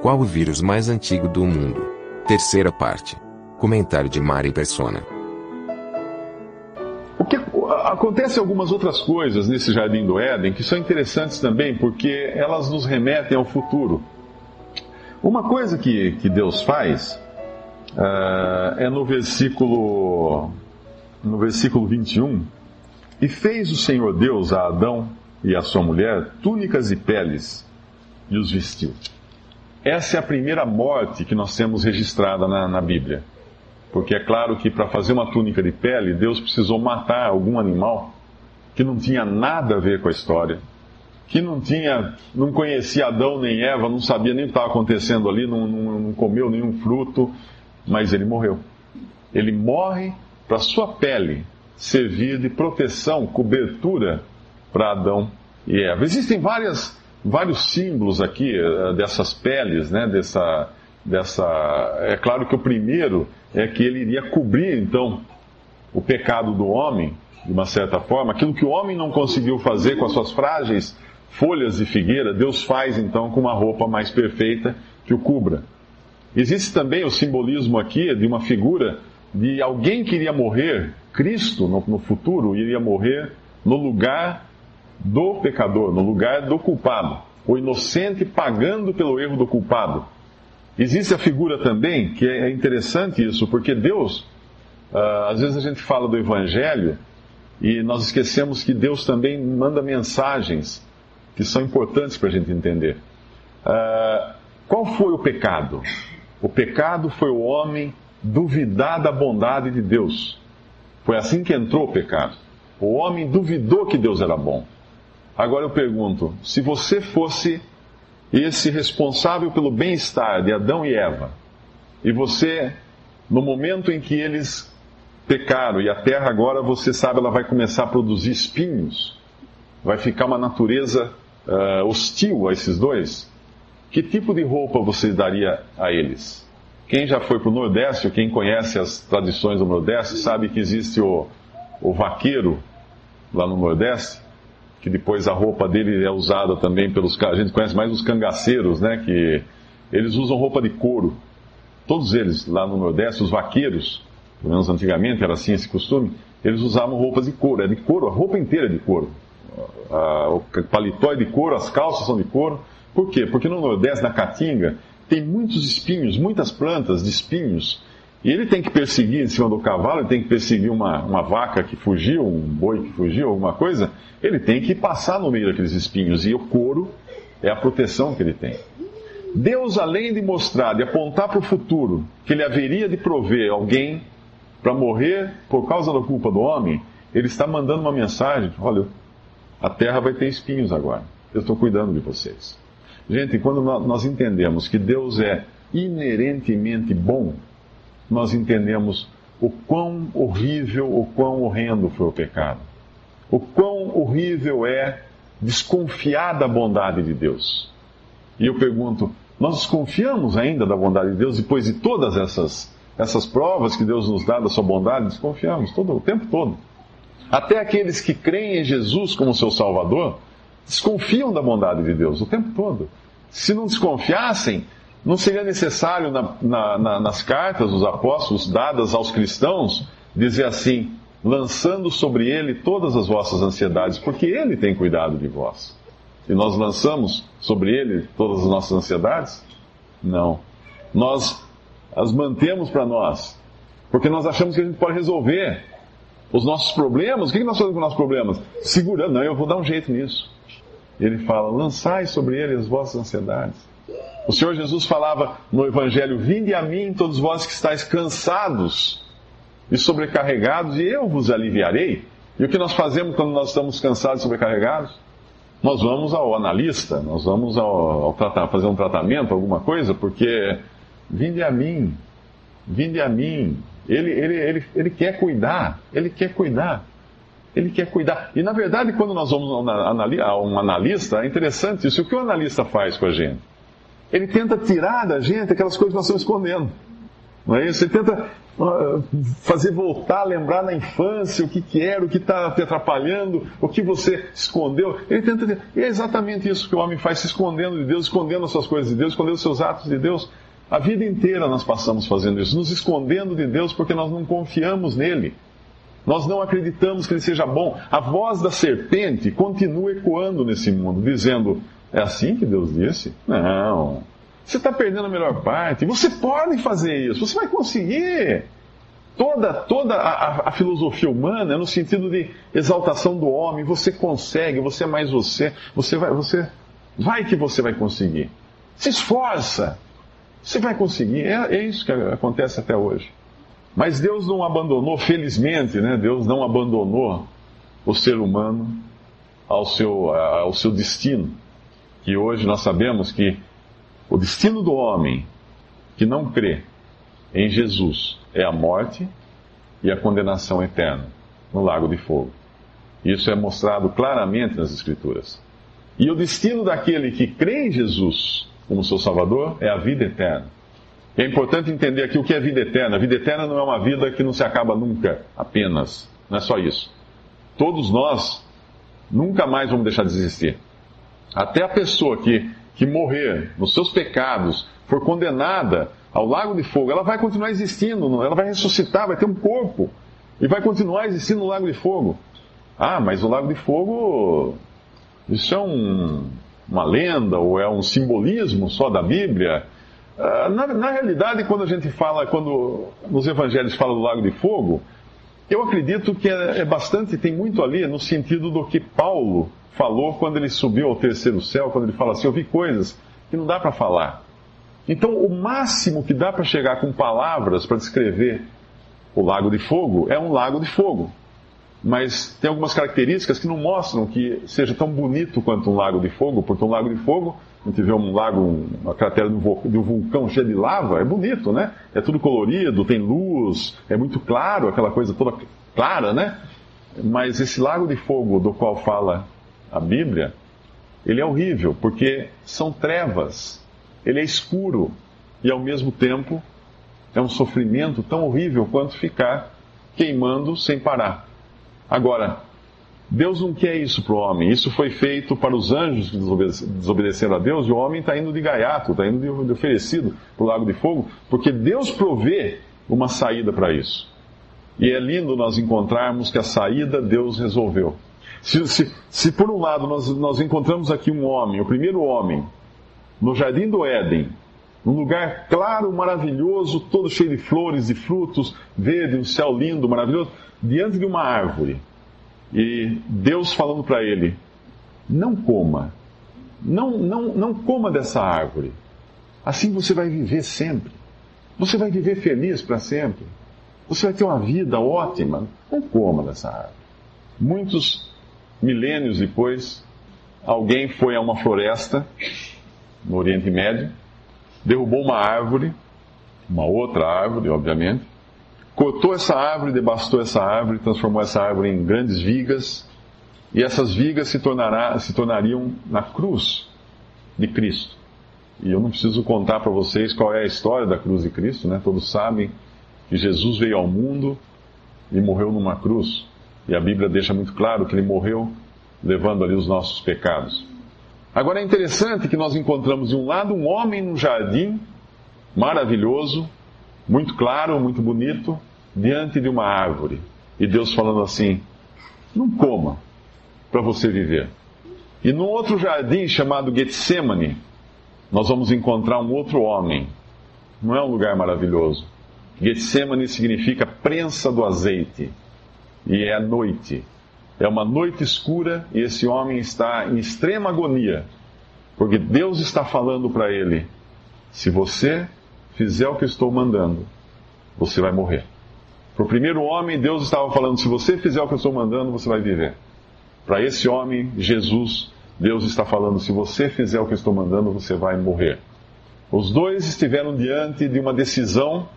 Qual o vírus mais antigo do mundo? Terceira parte. Comentário de Mari Persona. O que acontece algumas outras coisas nesse jardim do Éden que são interessantes também porque elas nos remetem ao futuro. Uma coisa que, que Deus faz uh, é no versículo no versículo 21 e fez o Senhor Deus a Adão e a sua mulher túnicas e peles e os vestiu. Essa é a primeira morte que nós temos registrada na, na Bíblia. Porque é claro que para fazer uma túnica de pele, Deus precisou matar algum animal que não tinha nada a ver com a história, que não tinha, não conhecia Adão nem Eva, não sabia nem o que estava acontecendo ali, não, não, não comeu nenhum fruto, mas ele morreu. Ele morre para sua pele servir de proteção, cobertura para Adão e Eva. Existem várias, vários símbolos aqui eh, dessas peles, né, dessa, dessa. É claro que o primeiro é que ele iria cobrir então o pecado do homem, de uma certa forma, aquilo que o homem não conseguiu fazer com as suas frágeis folhas de figueira, Deus faz então com uma roupa mais perfeita que o cubra. Existe também o simbolismo aqui de uma figura de alguém que iria morrer, Cristo no, no futuro iria morrer no lugar do pecador, no lugar do culpado, o inocente pagando pelo erro do culpado. Existe a figura também, que é interessante isso, porque Deus, uh, às vezes a gente fala do Evangelho e nós esquecemos que Deus também manda mensagens que são importantes para a gente entender. Uh, qual foi o pecado? O pecado foi o homem duvidar da bondade de Deus. Foi assim que entrou o pecado. O homem duvidou que Deus era bom. Agora eu pergunto: se você fosse esse responsável pelo bem-estar de Adão e Eva, e você, no momento em que eles pecaram, e a terra agora, você sabe, ela vai começar a produzir espinhos, vai ficar uma natureza uh, hostil a esses dois, que tipo de roupa você daria a eles? Quem já foi para o Nordeste, ou quem conhece as tradições do Nordeste, sabe que existe o, o vaqueiro lá no Nordeste, que depois a roupa dele é usada também pelos a gente conhece mais os cangaceiros, né, que eles usam roupa de couro. Todos eles lá no Nordeste, os vaqueiros, pelo menos antigamente era assim esse costume, eles usavam roupas de couro, é de couro, a roupa inteira é de couro. o paletó é de couro, as calças são de couro. Por quê? Porque no Nordeste, na Caatinga, tem muitos espinhos, muitas plantas de espinhos e ele tem que perseguir em cima do cavalo, ele tem que perseguir uma, uma vaca que fugiu, um boi que fugiu, alguma coisa. Ele tem que passar no meio daqueles espinhos. E o couro é a proteção que ele tem. Deus, além de mostrar, de apontar para o futuro, que ele haveria de prover alguém para morrer por causa da culpa do homem, ele está mandando uma mensagem: olha, a terra vai ter espinhos agora. Eu estou cuidando de vocês. Gente, quando nós entendemos que Deus é inerentemente bom, nós entendemos o quão horrível, o quão horrendo foi o pecado. O quão horrível é desconfiar da bondade de Deus. E eu pergunto, nós desconfiamos ainda da bondade de Deus depois de todas essas, essas provas que Deus nos dá da sua bondade? Desconfiamos todo, o tempo todo. Até aqueles que creem em Jesus como seu Salvador desconfiam da bondade de Deus o tempo todo. Se não desconfiassem, não seria necessário na, na, na, nas cartas dos apóstolos dadas aos cristãos dizer assim: lançando sobre ele todas as vossas ansiedades, porque ele tem cuidado de vós. E nós lançamos sobre ele todas as nossas ansiedades? Não. Nós as mantemos para nós, porque nós achamos que a gente pode resolver os nossos problemas. O que nós fazemos com os nossos problemas? Segurando, não, eu vou dar um jeito nisso. Ele fala: lançai sobre ele as vossas ansiedades. O Senhor Jesus falava no Evangelho: Vinde a mim, todos vós que estáis cansados e sobrecarregados, e eu vos aliviarei. E o que nós fazemos quando nós estamos cansados e sobrecarregados? nós vamos ao analista, nós vamos ao, ao tratar, fazer um tratamento, alguma coisa, porque vinde a mim, vinde a mim. Ele, ele, ele, ele quer cuidar, ele quer cuidar. Ele quer cuidar. E na verdade, quando nós vamos a um analista, é interessante isso. O que o analista faz com a gente? Ele tenta tirar da gente aquelas coisas que nós estamos escondendo. Não é isso? Ele tenta ah, fazer voltar, lembrar na infância o que, que era, o que está te atrapalhando, o que você escondeu. Ele tenta. E é exatamente isso que o homem faz, se escondendo de Deus, escondendo as suas coisas de Deus, escondendo os seus atos de Deus. A vida inteira nós passamos fazendo isso, nos escondendo de Deus porque nós não confiamos nele. Nós não acreditamos que ele seja bom. A voz da serpente continua ecoando nesse mundo, dizendo: É assim que Deus disse? Não. Você está perdendo a melhor parte. Você pode fazer isso, você vai conseguir. Toda, toda a, a, filosofia humana é no sentido de exaltação do homem. Você consegue, você é mais você. Você vai, você vai que você vai conseguir. Se esforça. Você vai conseguir. É, é isso que acontece até hoje. Mas Deus não abandonou, felizmente, né? Deus não abandonou o ser humano ao seu, ao seu destino. Que hoje nós sabemos que o destino do homem que não crê em Jesus é a morte e a condenação eterna no lago de fogo. Isso é mostrado claramente nas Escrituras. E o destino daquele que crê em Jesus como seu Salvador é a vida eterna. É importante entender aqui o que é vida eterna. A vida eterna não é uma vida que não se acaba nunca, apenas. Não é só isso. Todos nós nunca mais vamos deixar de existir. Até a pessoa que que morrer nos seus pecados, for condenada ao lago de fogo, ela vai continuar existindo, ela vai ressuscitar, vai ter um corpo e vai continuar existindo no lago de fogo. Ah, mas o lago de fogo, isso é um, uma lenda ou é um simbolismo só da Bíblia? Ah, na, na, realidade, quando a gente fala, quando nos evangelhos fala do lago de fogo, eu acredito que é, é bastante, tem muito ali no sentido do que Paulo falou quando ele subiu ao terceiro céu, quando ele fala assim: Eu vi coisas que não dá para falar. Então, o máximo que dá para chegar com palavras para descrever o lago de fogo é um lago de fogo. Mas tem algumas características que não mostram que seja tão bonito quanto um lago de fogo, porque um lago de fogo, gente vê um lago, uma cratera de um vulcão cheia de lava, é bonito, né? É tudo colorido, tem luz, é muito claro, aquela coisa toda clara, né? Mas esse lago de fogo do qual fala a Bíblia, ele é horrível, porque são trevas, ele é escuro e ao mesmo tempo é um sofrimento tão horrível quanto ficar queimando sem parar. Agora, Deus não quer isso para o homem. Isso foi feito para os anjos que desobedeceram a Deus, e o homem está indo de gaiato, está indo de oferecido para o lago de fogo, porque Deus provê uma saída para isso. E é lindo nós encontrarmos que a saída Deus resolveu. Se, se, se por um lado nós, nós encontramos aqui um homem, o primeiro homem, no jardim do Éden, um lugar claro, maravilhoso, todo cheio de flores e frutos, verde, um céu lindo, maravilhoso, diante de uma árvore. E Deus falando para ele: não coma, não, não, não coma dessa árvore. Assim você vai viver sempre. Você vai viver feliz para sempre. Você vai ter uma vida ótima. Não coma dessa árvore. Muitos milênios depois, alguém foi a uma floresta no Oriente Médio, derrubou uma árvore, uma outra árvore, obviamente, cortou essa árvore, devastou essa árvore, transformou essa árvore em grandes vigas, e essas vigas se, tornará, se tornariam na cruz de Cristo. E eu não preciso contar para vocês qual é a história da cruz de Cristo, né? Todos sabem que Jesus veio ao mundo e morreu numa cruz. E a Bíblia deixa muito claro que ele morreu levando ali os nossos pecados. Agora é interessante que nós encontramos de um lado um homem num jardim maravilhoso, muito claro, muito bonito, diante de uma árvore. E Deus falando assim: não coma para você viver. E num outro jardim chamado Getsemane, nós vamos encontrar um outro homem. Não é um lugar maravilhoso. Getsemane significa prensa do azeite e é noite. É uma noite escura e esse homem está em extrema agonia, porque Deus está falando para ele: se você fizer o que eu estou mandando, você vai morrer. Para o primeiro homem, Deus estava falando: se você fizer o que eu estou mandando, você vai viver. Para esse homem, Jesus Deus está falando: se você fizer o que eu estou mandando, você vai morrer. Os dois estiveram diante de uma decisão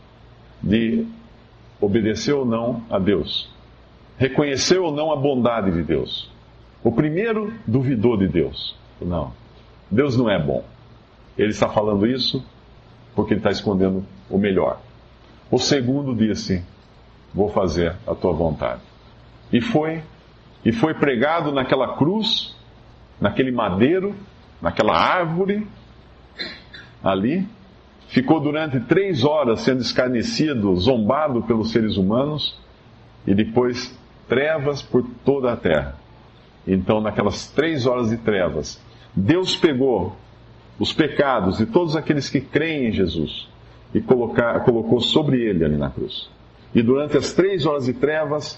de obedecer ou não a Deus, reconhecer ou não a bondade de Deus. O primeiro duvidou de Deus. Não, Deus não é bom. Ele está falando isso porque ele está escondendo o melhor. O segundo disse: Vou fazer a tua vontade. E foi, e foi pregado naquela cruz, naquele madeiro, naquela árvore, ali. Ficou durante três horas sendo escarnecido, zombado pelos seres humanos, e depois trevas por toda a terra. Então, naquelas três horas de trevas, Deus pegou os pecados de todos aqueles que creem em Jesus e colocar, colocou sobre ele ali na cruz. E durante as três horas de trevas,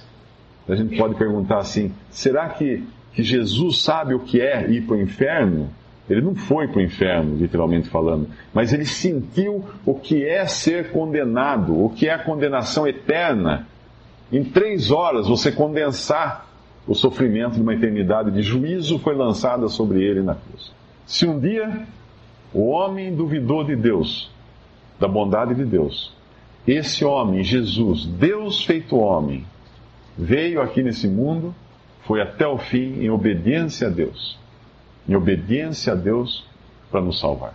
a gente pode perguntar assim: será que, que Jesus sabe o que é ir para o inferno? Ele não foi para o inferno, literalmente falando, mas ele sentiu o que é ser condenado, o que é a condenação eterna. Em três horas, você condensar o sofrimento de uma eternidade de juízo foi lançada sobre ele na cruz. Se um dia o homem duvidou de Deus, da bondade de Deus, esse homem, Jesus, Deus feito homem, veio aqui nesse mundo, foi até o fim em obediência a Deus. Em obediência a Deus para nos salvar.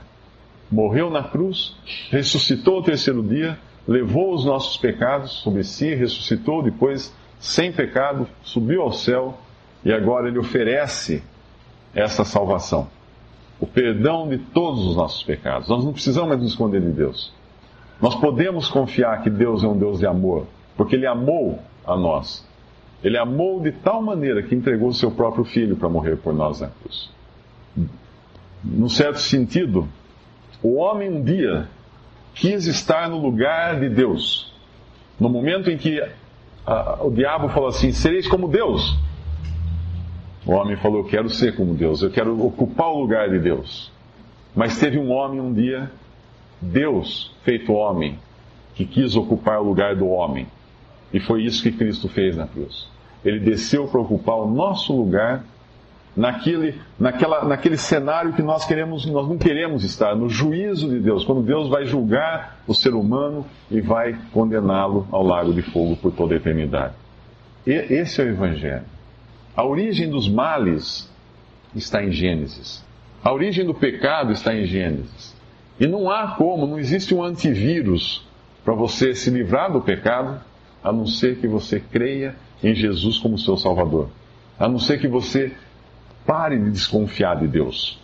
Morreu na cruz, ressuscitou ao terceiro dia, levou os nossos pecados sobre si, ressuscitou depois sem pecado, subiu ao céu e agora ele oferece essa salvação. O perdão de todos os nossos pecados. Nós não precisamos mais nos esconder de Deus. Nós podemos confiar que Deus é um Deus de amor, porque Ele amou a nós. Ele amou de tal maneira que entregou o seu próprio filho para morrer por nós na cruz. Num certo sentido, o homem um dia quis estar no lugar de Deus. No momento em que o diabo falou assim: sereis como Deus. O homem falou: eu quero ser como Deus, eu quero ocupar o lugar de Deus. Mas teve um homem um dia, Deus feito homem, que quis ocupar o lugar do homem. E foi isso que Cristo fez na cruz. Ele desceu para ocupar o nosso lugar naquele, naquela, naquele cenário que nós queremos, nós não queremos estar, no juízo de Deus, quando Deus vai julgar o ser humano e vai condená-lo ao lago de fogo por toda a eternidade. E, esse é o Evangelho. A origem dos males está em Gênesis. A origem do pecado está em Gênesis. E não há como, não existe um antivírus para você se livrar do pecado, a não ser que você creia em Jesus como seu Salvador. A não ser que você Pare de desconfiar de Deus.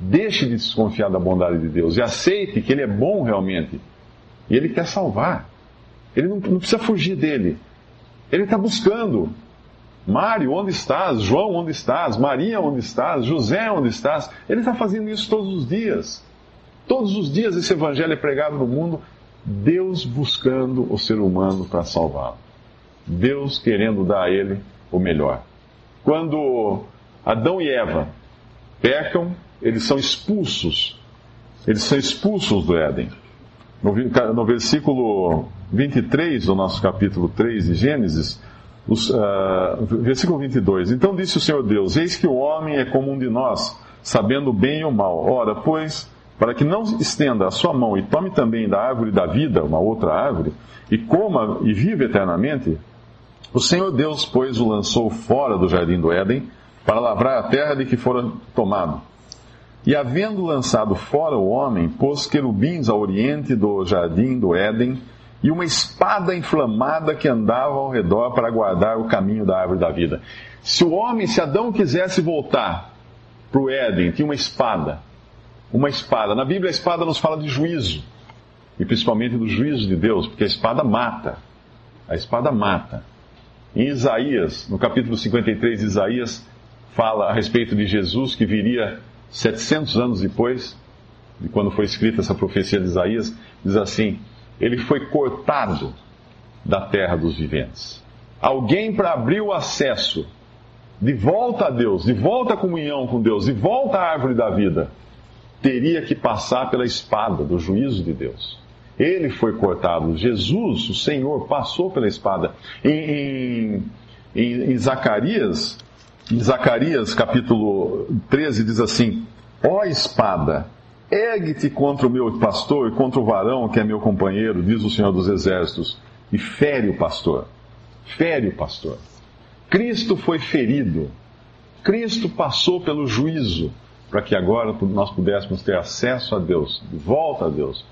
Deixe de desconfiar da bondade de Deus e aceite que Ele é bom realmente. E Ele quer salvar. Ele não, não precisa fugir dele. Ele está buscando. Mário, onde estás? João, onde estás? Maria, onde estás? José, onde estás? Ele está fazendo isso todos os dias. Todos os dias esse evangelho é pregado no mundo, Deus buscando o ser humano para salvá-lo. Deus querendo dar a ele o melhor. Quando Adão e Eva pecam, eles são expulsos. Eles são expulsos do Éden. No, no versículo 23 do nosso capítulo 3 de Gênesis, os, uh, versículo 22. Então disse o Senhor Deus: Eis que o homem é como um de nós, sabendo o bem e o mal. Ora, pois, para que não estenda a sua mão e tome também da árvore da vida, uma outra árvore, e coma e vive eternamente, o Senhor Deus, pois, o lançou fora do jardim do Éden para lavrar a terra de que fora tomado. E havendo lançado fora o homem, pôs querubins ao oriente do jardim do Éden e uma espada inflamada que andava ao redor para guardar o caminho da árvore da vida. Se o homem, se Adão quisesse voltar para o Éden, tinha uma espada. Uma espada. Na Bíblia, a espada nos fala de juízo. E principalmente do juízo de Deus, porque a espada mata. A espada mata. Em Isaías, no capítulo 53 de Isaías, fala a respeito de Jesus que viria 700 anos depois, de quando foi escrita essa profecia de Isaías, diz assim: Ele foi cortado da terra dos viventes. Alguém para abrir o acesso de volta a Deus, de volta à comunhão com Deus, de volta à árvore da vida, teria que passar pela espada do juízo de Deus. Ele foi cortado. Jesus, o Senhor, passou pela espada. Em, em, em, Zacarias, Zacarias capítulo 13 diz assim: Ó espada, ergue-te contra o meu pastor e contra o varão que é meu companheiro, diz o Senhor dos Exércitos, e fere o pastor. Fere o pastor. Cristo foi ferido. Cristo passou pelo juízo para que agora nós pudéssemos ter acesso a Deus, de volta a Deus,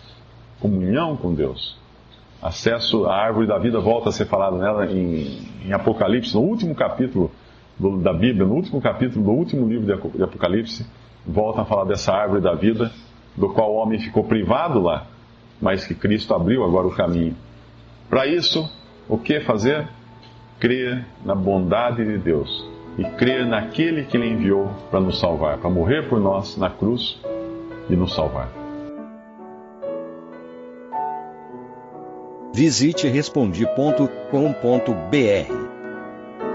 comunhão com Deus. Acesso à árvore da vida volta a ser falado nela em, em Apocalipse, no último capítulo do, da Bíblia, no último capítulo do último livro de Apocalipse, volta a falar dessa árvore da vida, do qual o homem ficou privado lá, mas que Cristo abriu agora o caminho. Para isso, o que fazer? Crer na bondade de Deus e crer naquele que Ele enviou para nos salvar, para morrer por nós na cruz e nos salvar. Visite respondi.com.br.